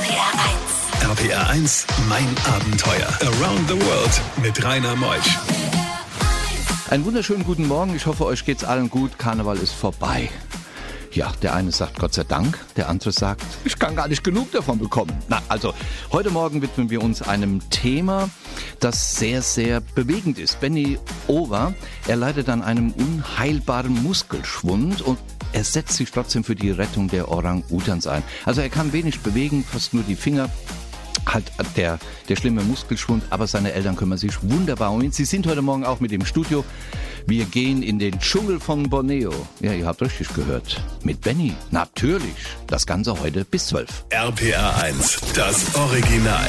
RPR 1. RPR 1, mein Abenteuer. Around the World mit Rainer Meusch. Einen wunderschönen guten Morgen. Ich hoffe, euch geht's allen gut. Karneval ist vorbei. Ja, der eine sagt Gott sei Dank, der andere sagt, ich kann gar nicht genug davon bekommen. Na, also, heute Morgen widmen wir uns einem Thema, das sehr, sehr bewegend ist. Benny Over, er leidet an einem unheilbaren Muskelschwund und er setzt sich trotzdem für die Rettung der Orang-Utans ein. Also er kann wenig bewegen, fast nur die Finger halt der, der schlimme Muskelschwund, aber seine Eltern kümmern sich wunderbar um ihn. Sie sind heute Morgen auch mit im Studio. Wir gehen in den Dschungel von Borneo. Ja, ihr habt richtig gehört. Mit Benny. Natürlich. Das Ganze heute bis 12. RPR 1, das Original.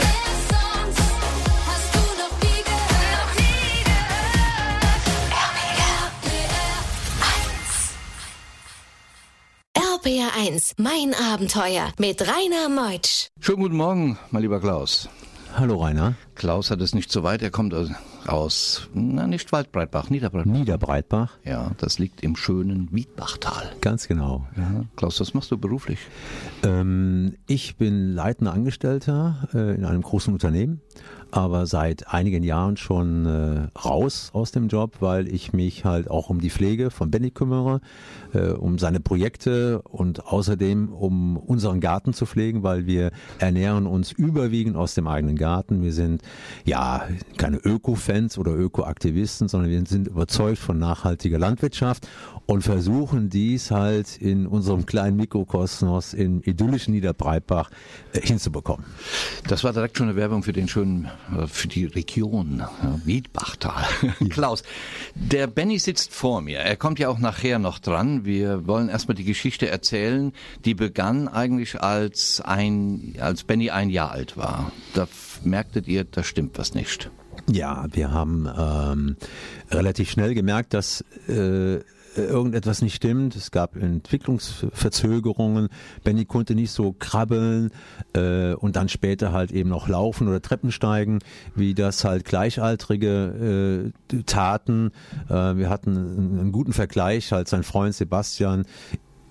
RPR 1, mein Abenteuer mit Rainer Meutsch. Schönen guten Morgen, mein lieber Klaus. Hallo Rainer. Klaus hat es nicht so weit. Er kommt aus, aus na nicht Waldbreitbach, Niederbreitbach. Niederbreitbach. Ja, das liegt im schönen Wiedbachtal. Ganz genau. Ja. Klaus, was machst du beruflich? Ähm, ich bin leitender Angestellter äh, in einem großen Unternehmen aber seit einigen Jahren schon äh, raus aus dem Job, weil ich mich halt auch um die Pflege von Benny kümmere, äh, um seine Projekte und außerdem um unseren Garten zu pflegen, weil wir ernähren uns überwiegend aus dem eigenen Garten. Wir sind ja keine Öko-Fans oder Öko-Aktivisten, sondern wir sind überzeugt von nachhaltiger Landwirtschaft und versuchen dies halt in unserem kleinen Mikrokosmos im idyllischen Niederbreitbach äh, hinzubekommen. Das war direkt schon eine Werbung für den schönen für die Region ja, Wiedbachtal. Klaus, der Benny sitzt vor mir. Er kommt ja auch nachher noch dran. Wir wollen erstmal die Geschichte erzählen. Die begann eigentlich als ein, als Benny ein Jahr alt war. Da merktet ihr, da stimmt was nicht. Ja, wir haben ähm, relativ schnell gemerkt, dass äh, irgendetwas nicht stimmt. Es gab Entwicklungsverzögerungen. Benny konnte nicht so krabbeln äh, und dann später halt eben noch laufen oder Treppen steigen, wie das halt Gleichaltrige äh, taten. Äh, wir hatten einen, guten Vergleich, halt sein Freund Sebastian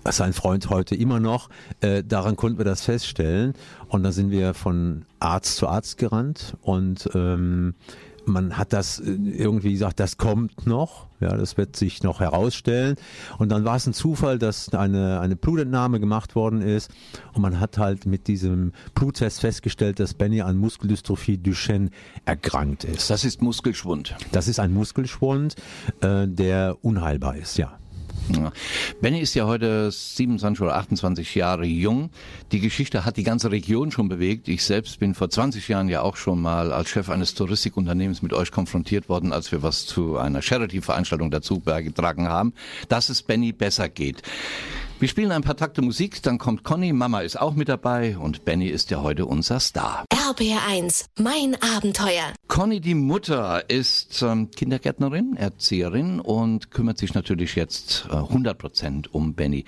sein Freund heute immer noch. Äh, daran konnten wir das feststellen. Und dann sind wir von Arzt zu Arzt gerannt und ähm, man hat das äh, irgendwie gesagt, das kommt noch, ja, das wird sich noch herausstellen. Und dann war es ein Zufall, dass eine, eine Blutentnahme gemacht worden ist und man hat halt mit diesem Bluttest festgestellt, dass Benny an Muskeldystrophie Duchenne erkrankt ist. Das ist Muskelschwund. Das ist ein Muskelschwund, äh, der unheilbar ist, ja. Benny ist ja heute 27 oder 28 Jahre jung. Die Geschichte hat die ganze Region schon bewegt. Ich selbst bin vor 20 Jahren ja auch schon mal als Chef eines Touristikunternehmens mit euch konfrontiert worden, als wir was zu einer Charity-Veranstaltung dazu beigetragen haben, dass es Benny besser geht. Wir spielen ein paar Takte Musik, dann kommt Conny, Mama ist auch mit dabei und Benny ist ja heute unser Star. RBR1, mein Abenteuer. Conny, die Mutter, ist ähm, Kindergärtnerin, Erzieherin und kümmert sich natürlich jetzt äh, 100 Prozent um Benny.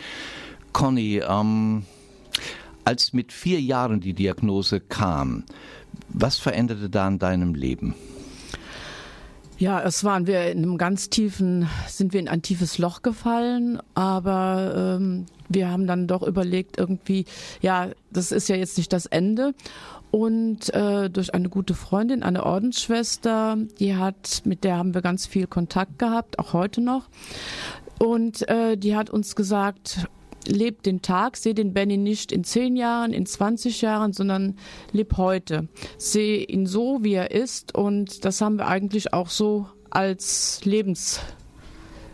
Conny, ähm, als mit vier Jahren die Diagnose kam, was veränderte da in deinem Leben? Ja, es waren wir in einem ganz tiefen, sind wir in ein tiefes Loch gefallen, aber ähm, wir haben dann doch überlegt, irgendwie, ja, das ist ja jetzt nicht das Ende. Und äh, durch eine gute Freundin, eine Ordensschwester, die hat, mit der haben wir ganz viel Kontakt gehabt, auch heute noch. Und äh, die hat uns gesagt, lebt den Tag, sehe den Benny nicht in zehn Jahren, in 20 Jahren, sondern leb heute. Sehe ihn so, wie er ist und das haben wir eigentlich auch so als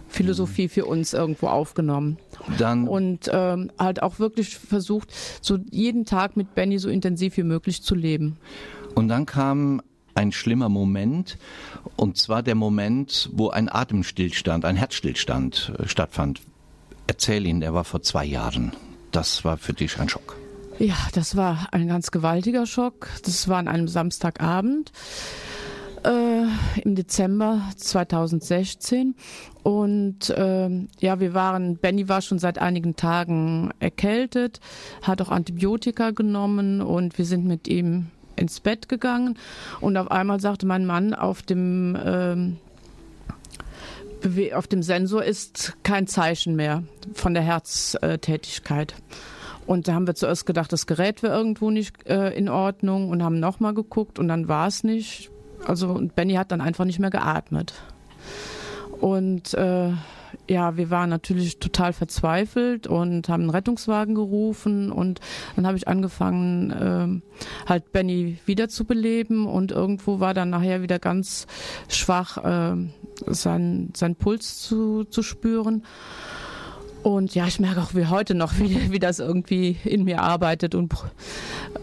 Lebensphilosophie für uns irgendwo aufgenommen. Dann und ähm, halt auch wirklich versucht, so jeden Tag mit Benny so intensiv wie möglich zu leben. Und dann kam ein schlimmer Moment, und zwar der Moment, wo ein Atemstillstand, ein Herzstillstand äh, stattfand. Erzähl ihn, er war vor zwei Jahren. Das war für dich ein Schock. Ja, das war ein ganz gewaltiger Schock. Das war an einem Samstagabend äh, im Dezember 2016. Und äh, ja, wir waren, Benny war schon seit einigen Tagen erkältet, hat auch Antibiotika genommen und wir sind mit ihm ins Bett gegangen. Und auf einmal sagte mein Mann auf dem ähm, auf dem Sensor ist kein Zeichen mehr von der Herztätigkeit. Und da haben wir zuerst gedacht, das Gerät wäre irgendwo nicht äh, in Ordnung und haben nochmal geguckt und dann war es nicht. Also Benny hat dann einfach nicht mehr geatmet. Und äh, ja, wir waren natürlich total verzweifelt und haben einen Rettungswagen gerufen und dann habe ich angefangen, ähm, halt Benny wiederzubeleben und irgendwo war dann nachher wieder ganz schwach äh, sein, sein Puls zu, zu spüren. Und ja, ich merke auch wie heute noch, wie, wie das irgendwie in mir arbeitet. Und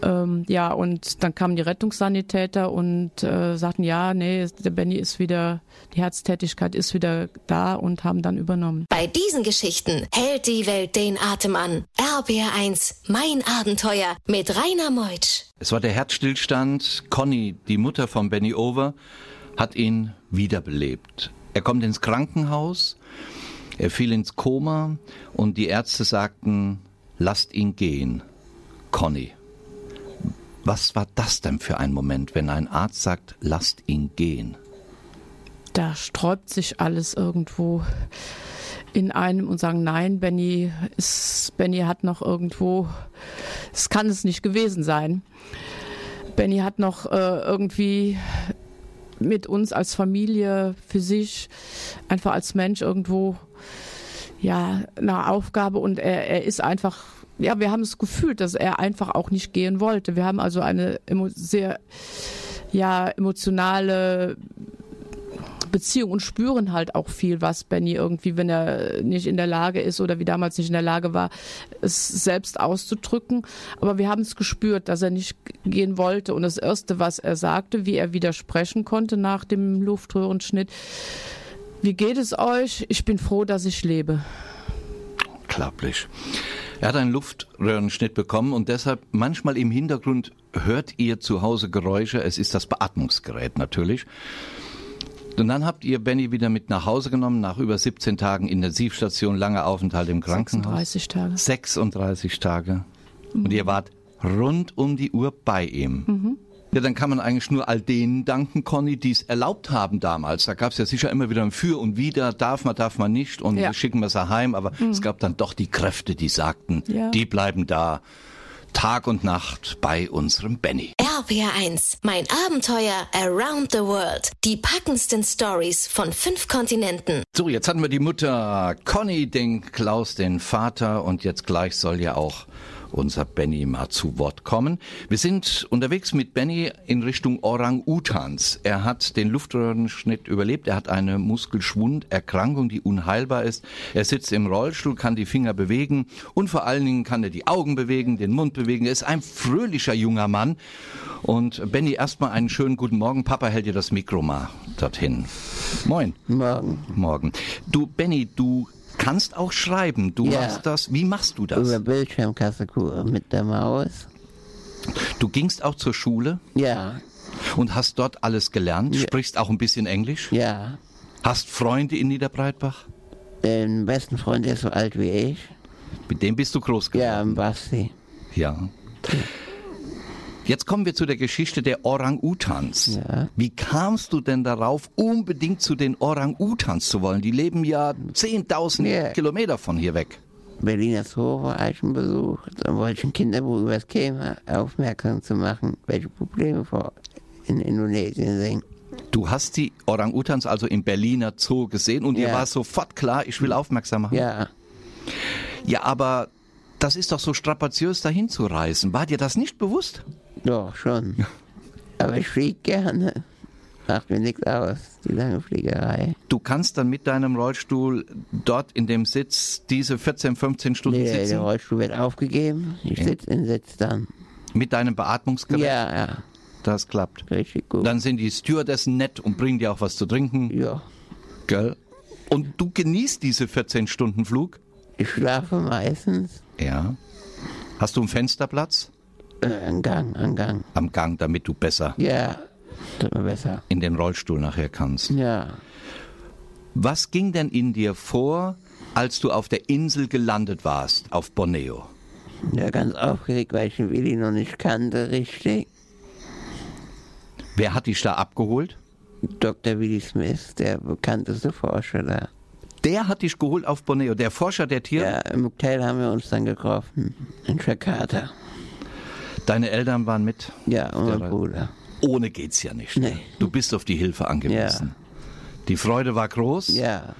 ähm, ja, und dann kamen die Rettungssanitäter und äh, sagten, ja, nee, der Benny ist wieder, die Herztätigkeit ist wieder da und haben dann übernommen. Bei diesen Geschichten hält die Welt den Atem an. RBR1, mein Abenteuer mit Rainer Meutsch. Es war der Herzstillstand. Conny, die Mutter von Benny Over, hat ihn wiederbelebt. Er kommt ins Krankenhaus er fiel ins Koma und die Ärzte sagten, lasst ihn gehen. Conny. Was war das denn für ein Moment, wenn ein Arzt sagt, lasst ihn gehen? Da sträubt sich alles irgendwo in einem und sagen, nein, Benny, ist, Benny hat noch irgendwo, es kann es nicht gewesen sein. Benny hat noch äh, irgendwie mit uns als Familie, für sich, einfach als Mensch irgendwo ja, eine Aufgabe und er, er ist einfach, ja, wir haben es gefühlt, dass er einfach auch nicht gehen wollte. Wir haben also eine sehr, ja, emotionale Beziehung und spüren halt auch viel, was Benny irgendwie, wenn er nicht in der Lage ist oder wie damals nicht in der Lage war, es selbst auszudrücken. Aber wir haben es gespürt, dass er nicht gehen wollte. Und das Erste, was er sagte, wie er widersprechen konnte nach dem Luftröhrenschnitt, wie geht es euch? Ich bin froh, dass ich lebe. Unglaublich. Er hat einen Luftröhrenschnitt bekommen und deshalb manchmal im Hintergrund hört ihr zu Hause Geräusche. Es ist das Beatmungsgerät natürlich. Und dann habt ihr Benny wieder mit nach Hause genommen, nach über 17 Tagen Intensivstation, langer Aufenthalt im Krankenhaus. 36 Tage. 36 Tage. Mhm. Und ihr wart rund um die Uhr bei ihm. Mhm. Ja, dann kann man eigentlich nur all denen danken, Conny, die es erlaubt haben damals. Da gab es ja sicher immer wieder ein Für und Wider, darf man, darf man nicht und ja. schicken wir sie heim. Aber mhm. es gab dann doch die Kräfte, die sagten, ja. die bleiben da. Tag und Nacht bei unserem Benny. RPR1, mein Abenteuer around the world. Die packendsten Stories von fünf Kontinenten. So, jetzt hatten wir die Mutter Conny, den Klaus, den Vater und jetzt gleich soll ja auch unser Benny mal zu Wort kommen. Wir sind unterwegs mit Benny in Richtung Orang-Utans. Er hat den Luftröhrenschnitt überlebt. Er hat eine Muskelschwunderkrankung, die unheilbar ist. Er sitzt im Rollstuhl, kann die Finger bewegen und vor allen Dingen kann er die Augen bewegen, den Mund bewegen. Er ist ein fröhlicher junger Mann. Und Benny, erstmal einen schönen guten Morgen. Papa hält dir das Mikro mal dorthin. Moin. Morgen. Morgen. Du, Benny, du kannst auch schreiben. Du ja. hast das. Wie machst du das? Über Bildschirmtastatur mit der Maus. Du gingst auch zur Schule? Ja. Und hast dort alles gelernt? Ja. Sprichst auch ein bisschen Englisch? Ja. Hast Freunde in Niederbreitbach? Den besten Freund, der ist so alt wie ich. Mit dem bist du groß geworden? Ja, im Basti. Ja. Jetzt kommen wir zu der Geschichte der Orang-Utans. Ja. Wie kamst du denn darauf, unbedingt zu den Orang-Utans zu wollen? Die leben ja 10.000 ja. Kilometer von hier weg. Berliner Zoo war ich schon besucht. Dann wollte ich ein Kinderbuch über das Thema aufmerksam zu machen, welche Probleme vor in Indonesien sind. Du hast die Orang-Utans also im Berliner Zoo gesehen und ja. dir war sofort klar, ich will aufmerksam machen. Ja. Ja, aber das ist doch so strapaziös dahin zu reisen. War dir das nicht bewusst? Doch, schon. Aber ich fliege gerne. Macht mir nichts aus, die lange Fliegerei. Du kannst dann mit deinem Rollstuhl dort in dem Sitz diese 14, 15 Stunden nee, sitzen? der Rollstuhl wird aufgegeben. Ich sitze in Sitz dann. Mit deinem Beatmungsgerät? Ja, ja. Das klappt. Richtig gut. Dann sind die Stewardessen nett und bringen dir auch was zu trinken. Ja. Gell? Und du genießt diese 14 Stunden Flug? Ich schlafe meistens. Ja. Hast du einen Fensterplatz? Äh, am Gang, am Gang. Am Gang, damit du besser. Ja, besser. In den Rollstuhl nachher kannst. Ja. Was ging denn in dir vor, als du auf der Insel gelandet warst, auf Borneo? Ja, ganz aufgeregt, weil ich den Willi noch nicht kannte, richtig. Wer hat dich da abgeholt? Dr. Willi Smith, der bekannteste Forscher da. der hat dich geholt auf Borneo, der Forscher der Tiere? Ja, im Hotel haben wir uns dann getroffen, in Jakarta. Deine Eltern waren mit? Ja, mein Der- Bruder. Ohne geht's ja nicht. Nee. Du bist auf die Hilfe angewiesen. Die Freude war groß. Ja,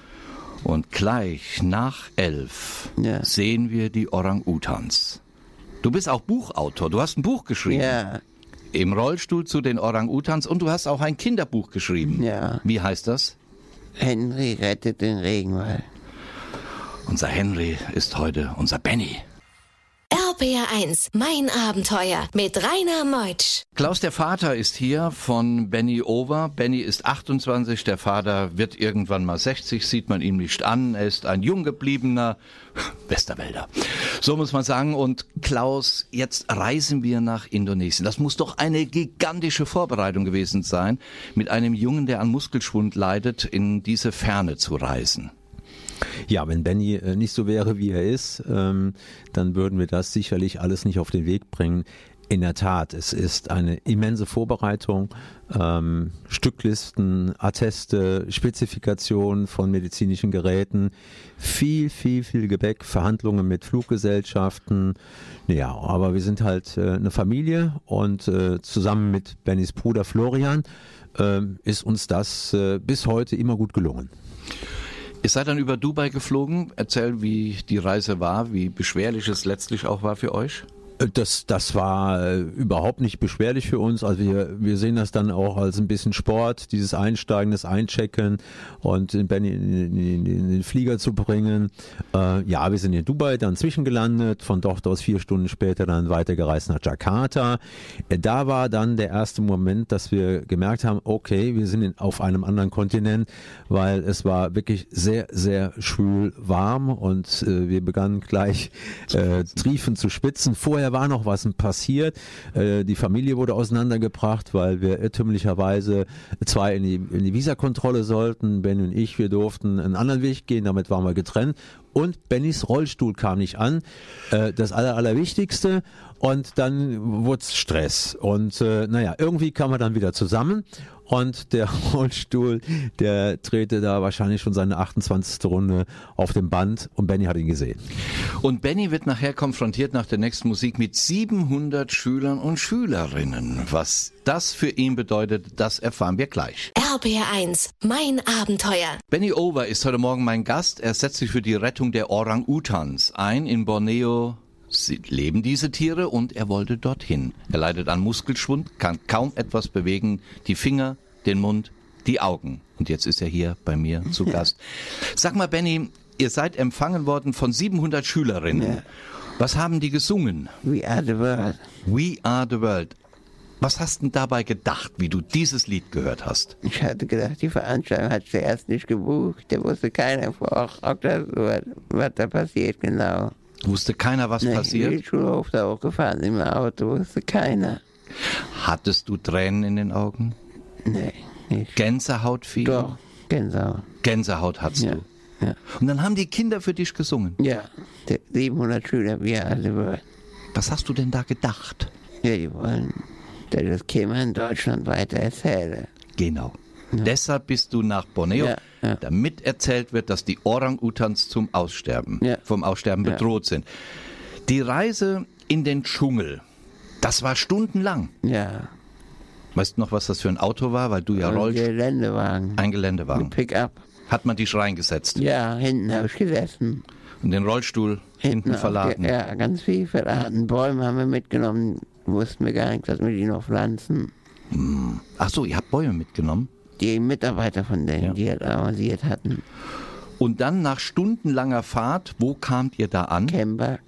Und gleich nach elf Ja. sehen wir die Orang-Utans. Du bist auch Buchautor. Du hast ein Buch geschrieben. ja, Im Rollstuhl zu den Orang-Utans. Und du hast auch ein Kinderbuch geschrieben. Ja. Wie heißt das? Henry rettet den Regenwald. Unser Henry ist heute unser Benny. RPR1, mein Abenteuer mit Rainer Meutsch. Klaus, der Vater, ist hier von Benny Over. Benny ist 28, der Vater wird irgendwann mal 60, sieht man ihm nicht an. Er ist ein jung gebliebener Westerwälder. So muss man sagen. Und Klaus, jetzt reisen wir nach Indonesien. Das muss doch eine gigantische Vorbereitung gewesen sein, mit einem Jungen, der an Muskelschwund leidet, in diese Ferne zu reisen. Ja, wenn Benny äh, nicht so wäre, wie er ist, ähm, dann würden wir das sicherlich alles nicht auf den Weg bringen. In der Tat, es ist eine immense Vorbereitung, ähm, Stücklisten, Atteste, Spezifikationen von medizinischen Geräten, viel, viel, viel Gepäck, Verhandlungen mit Fluggesellschaften. Ja, aber wir sind halt äh, eine Familie und äh, zusammen mit Bennys Bruder Florian ähm, ist uns das äh, bis heute immer gut gelungen. Ihr seid dann über Dubai geflogen. Erzähl, wie die Reise war, wie beschwerlich es letztlich auch war für euch. Das, das war äh, überhaupt nicht beschwerlich für uns. Also wir, wir sehen das dann auch als ein bisschen Sport, dieses Einsteigen, das Einchecken und Benny in, in, in den Flieger zu bringen. Äh, ja, wir sind in Dubai dann zwischengelandet, von dort aus vier Stunden später dann weitergereist nach Jakarta. Äh, da war dann der erste Moment, dass wir gemerkt haben, okay, wir sind in, auf einem anderen Kontinent, weil es war wirklich sehr, sehr schwül warm und äh, wir begannen gleich äh, triefend zu spitzen. Vorher war noch was passiert. Äh, die Familie wurde auseinandergebracht, weil wir irrtümlicherweise zwei in die, in die Visakontrolle sollten. Ben und ich, wir durften einen anderen Weg gehen, damit waren wir getrennt. Und Bennys Rollstuhl kam nicht an. Äh, das Aller, Allerwichtigste. Und dann wurde Stress. Und äh, naja, irgendwie kam er dann wieder zusammen. Und der Rollstuhl, der drehte da wahrscheinlich schon seine 28. Runde auf dem Band und Benny hat ihn gesehen. Und Benny wird nachher konfrontiert nach der nächsten Musik mit 700 Schülern und Schülerinnen. Was das für ihn bedeutet, das erfahren wir gleich. RPR1, mein Abenteuer. Benny Over ist heute Morgen mein Gast. Er setzt sich für die Rettung der Orang-Utans ein. In Borneo sie- leben diese Tiere und er wollte dorthin. Er leidet an Muskelschwund, kann kaum etwas bewegen, die Finger, den Mund, die Augen. Und jetzt ist er hier bei mir zu Gast. Sag mal, Benny, ihr seid empfangen worden von 700 Schülerinnen. Ja. Was haben die gesungen? We are the world. We are the world. Was hast denn dabei gedacht, wie du dieses Lied gehört hast? Ich hatte gedacht, die Veranstaltung hat zuerst nicht gebucht. Da wusste keiner vor, was, was da passiert genau. Wusste keiner, was Nee, passiert? Wie Schulhof da hochgefahren im Auto, wusste keiner. Hattest du Tränen in den Augen? Nee, nicht. Gänsehautfieber? Doch, Gänsehaut. Gänsehaut hattest Ja, du. ja. Und dann haben die Kinder für dich gesungen. Ja, die 700 Schüler, wir alle wollen. Was hast du denn da gedacht? Ja, die wollen, dass ich das Thema in Deutschland weiter erzähle. Genau. Deshalb bist du nach Borneo, Ja, ja. damit erzählt wird, dass die Orang-Utans zum Aussterben, Ja. vom Aussterben bedroht sind. Die Reise in den Dschungel, das war stundenlang. Ja, Weißt du noch, was das für ein Auto war? Weil du ja und rollst. Geländewagen. Ein Geländewagen. Pick-up. Hat man dich reingesetzt Ja, hinten habe ich gesessen. und den Rollstuhl hinten auf verladen. Ja, ganz viel verladen. Bäume haben wir mitgenommen. Wussten wir gar nicht, dass wir die noch pflanzen. Ach so, ihr habt Bäume mitgenommen. Die Mitarbeiter von denen, Ja. die halt arrangiert hatten. Und dann nach stundenlanger Fahrt, wo kamt ihr da an? Kembak.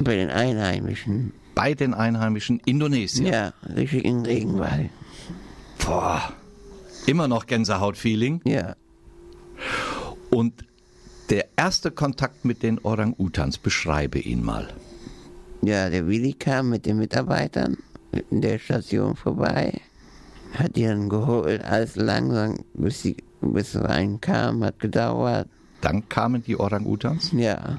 Bei den Einheimischen. Bei den Einheimischen Indonesien. Ja, richtig in Regenwald. Boah. Immer noch Gänsehaut-Feeling. Ja. Und der erste Kontakt mit den Orang-Utans, beschreibe ihn mal. Ja, der Willi kam mit den Mitarbeitern in der Station vorbei, hat dann geholt, alles langsam, bis sie bis reinkam, hat gedauert. Dann kamen die Orang-Utans. Ja,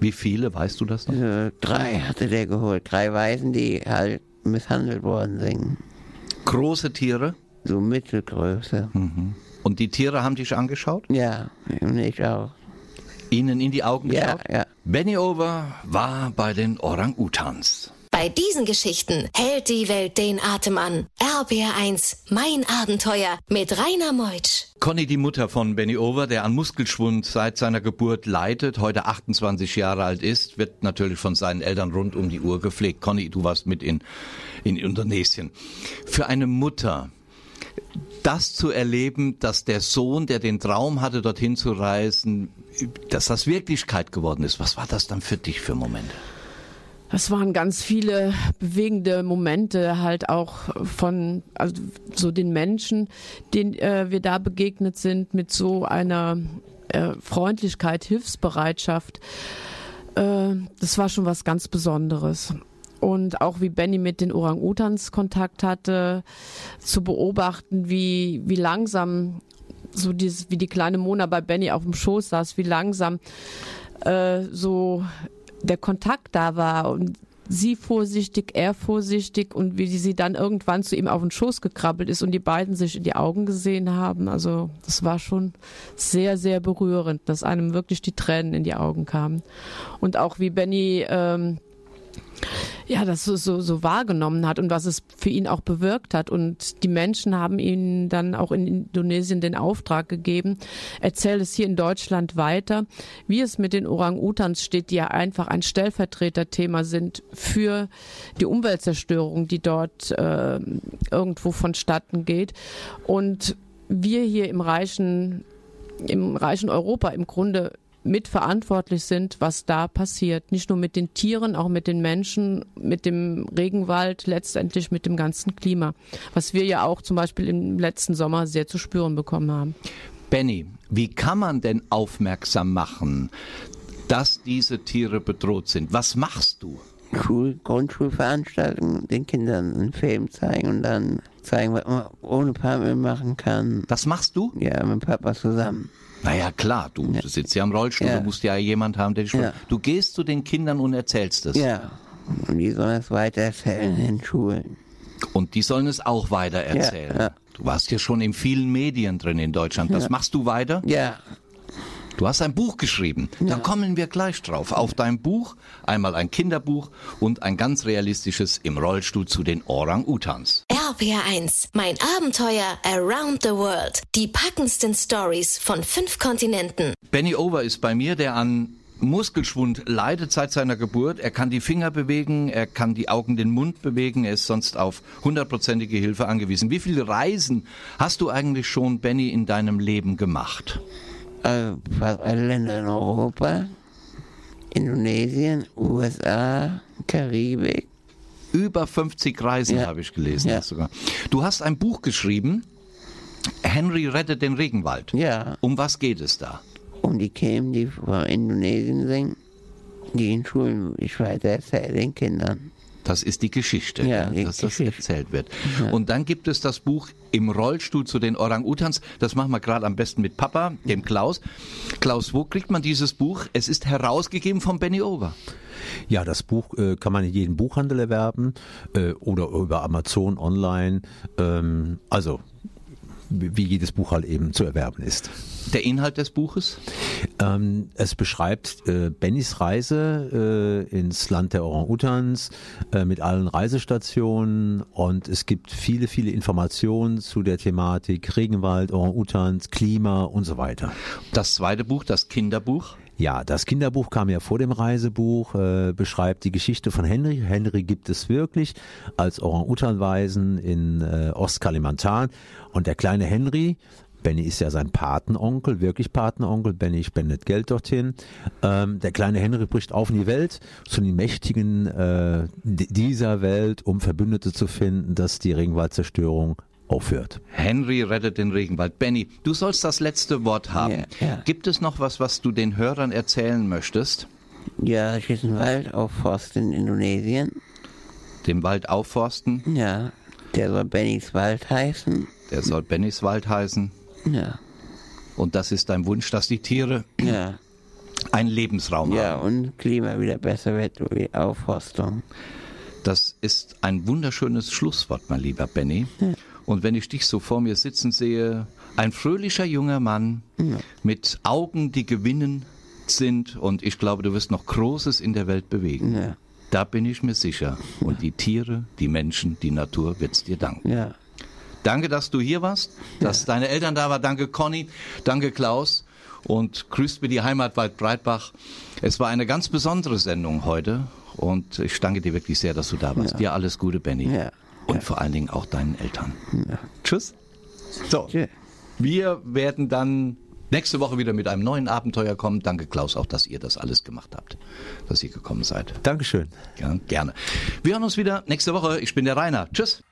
Wie viele, weißt du das noch? äh, drei hatte der geholt, drei Waisen, die halt misshandelt worden sind. Große Tiere. So Mittelgröße. Und die Tiere haben dich angeschaut? Ja, ich auch. Ihnen in die Augen Ja, geschaut? ja. Benny Over war bei den Orang-Utans. Bei diesen Geschichten hält die Welt den Atem an. RBR1, mein Abenteuer mit Rainer Meutsch. Conny, die Mutter von Benny Over, der an Muskelschwund seit seiner Geburt leidet, heute 28 Jahre alt ist, wird natürlich von seinen Eltern rund um die Uhr gepflegt. Conny, du warst mit in, in Indonesien. Für eine Mutter, das zu erleben, dass der Sohn, der den Traum hatte, dorthin zu reisen, dass das Wirklichkeit geworden ist, was war das dann für dich für Momente? Es waren ganz viele bewegende Momente halt auch von also so den Menschen, denen äh, wir da begegnet sind mit so einer äh, Freundlichkeit, Hilfsbereitschaft. Äh, das war schon was ganz Besonderes. Und auch wie Benny mit den Orang-Utans Kontakt hatte, zu beobachten, wie, wie langsam so dieses, wie die kleine Mona bei Benny auf dem Schoß saß, wie langsam äh, so der Kontakt da war und sie vorsichtig, er vorsichtig und wie sie dann irgendwann zu ihm auf den Schoß gekrabbelt ist und die beiden sich in die Augen gesehen haben. Also das war schon sehr, sehr berührend, dass einem wirklich die Tränen in die Augen kamen. Und auch wie Benny ähm, ja, das so, so, wahrgenommen hat und was es für ihn auch bewirkt hat. Und die Menschen haben ihm dann auch in Indonesien den Auftrag gegeben, erzähl es hier in Deutschland weiter, wie es mit den Orang-Utans steht, die ja einfach ein Stellvertreterthema sind für die Umweltzerstörung, die dort äh, irgendwo vonstatten geht. Und wir hier im reichen, im reichen Europa im Grunde mitverantwortlich sind, was da passiert. Nicht nur mit den Tieren, auch mit den Menschen, mit dem Regenwald, letztendlich mit dem ganzen Klima. Was wir ja auch zum Beispiel im letzten Sommer sehr zu spüren bekommen haben. Benny, wie kann man denn aufmerksam machen, dass diese Tiere bedroht sind? Was machst du? Schul Grundschulveranstaltungen den Kindern einen Film zeigen und dann zeigen, was man ohne Palme machen kann. Das machst du? Ja, mit Papa zusammen. Naja, klar, du sitzt ja im Rollstuhl, Ja. du musst ja jemand haben, der dich Ja. Du gehst zu den Kindern und erzählst es. Ja. Und die sollen es weiter erzählen in Schulen. Und die sollen es auch weiter erzählen. ja. Du warst ja schon in vielen Medien drin in Deutschland. Das machst du weiter? Ja. Du hast ein Buch geschrieben. Da kommen wir gleich drauf. Auf dein Buch einmal ein Kinderbuch und ein ganz realistisches im Rollstuhl zu den Orang-Utans. RPR1, mein Abenteuer around the world. Die packendsten Stories von fünf Kontinenten. Benny Over ist bei mir, der an Muskelschwund leidet seit seiner Geburt. Er kann die Finger bewegen, er kann die Augen, den Mund bewegen. Er ist sonst auf hundertprozentige Hilfe angewiesen. Wie viele Reisen hast du eigentlich schon, Benny, in deinem Leben gemacht? Fast alle Länder in Europa, Indonesien, USA, Karibik. Über 50 Reisen Ja. habe ich gelesen. Ja. Sogar. Du hast ein Buch geschrieben, Henry rettet den Regenwald. Ja. Um was geht es da? um die Kämen, die von Indonesien singen, die in Schulen ich weiter erzähle den Kindern. Das ist die Geschichte, Ja, die dass das erzählt wird. Und dann gibt es das Buch Im Rollstuhl zu den Orang-Utans. Das machen wir gerade am besten mit Papa, dem Klaus. Klaus, wo kriegt man dieses Buch? Es ist herausgegeben von Benny Over. Ja, das Buch äh, kann man in jedem Buchhandel erwerben äh, oder über Amazon online. Ähm, also wie wie jedes Buch halt eben zu erwerben ist. Der Inhalt des Buches? Ähm, es beschreibt äh, Bennys Reise äh, ins Land der Orang-Utans äh, mit allen Reisestationen und es gibt viele, viele Informationen zu der Thematik Regenwald, Orang-Utans, Klima und so weiter. Das zweite Buch, das Kinderbuch. Ja, das Kinderbuch kam ja vor dem Reisebuch, äh, beschreibt die Geschichte von Henry. Henry gibt es wirklich als Orang-Utan-Waisen in äh, Ostkalimantan. Und der kleine Henry, Benny ist ja sein Patenonkel, wirklich Patenonkel. Benny spendet Geld dorthin. Ähm, der kleine Henry bricht auf in die Welt, zu den Mächtigen äh, di- dieser Welt, um Verbündete zu finden, dass die Regenwaldzerstörung aufhört. Henry rettet den Regenwald. Benny, du sollst das letzte Wort haben. Ja, ja. Gibt es noch was, was du den Hörern erzählen möchtest? Ja, ich ist ein Wald auf Forst in Indonesien. Den Wald aufforsten? Ja, der soll Bennys Wald heißen. Der soll Bennys Wald heißen. Ja, Und das ist dein Wunsch, dass die Tiere ja, einen Lebensraum ja, haben. und Klima wieder besser wird die Aufforstung. Das ist ein wunderschönes Schlusswort, mein lieber Benny. Und Und wenn ich dich so vor mir sitzen sehe, ein fröhlicher junger Mann Ja. mit Augen, die gewinnen sind und ich glaube, du wirst noch Großes in der Welt bewegen. Ja. Da bin ich mir sicher. Und die Tiere, die Menschen, die Natur wird's dir danken. Ja. Danke, dass du hier warst, dass deine Eltern da waren. Danke, Conny. Danke, Klaus. Und grüßt mir die Heimat Waldbreitbach. Es war eine ganz besondere Sendung heute. Und ich danke dir wirklich sehr, dass du da warst. Dir alles Gute, Benny. Ja. Und vor allen Dingen auch deinen Eltern. Tschüss. So, wir werden dann nächste Woche wieder mit einem neuen Abenteuer kommen. Danke, Klaus, auch, dass ihr das alles gemacht habt, dass ihr gekommen seid. Dankeschön. Ja, gerne. Wir hören uns wieder nächste Woche. Ich bin der Rainer. Tschüss.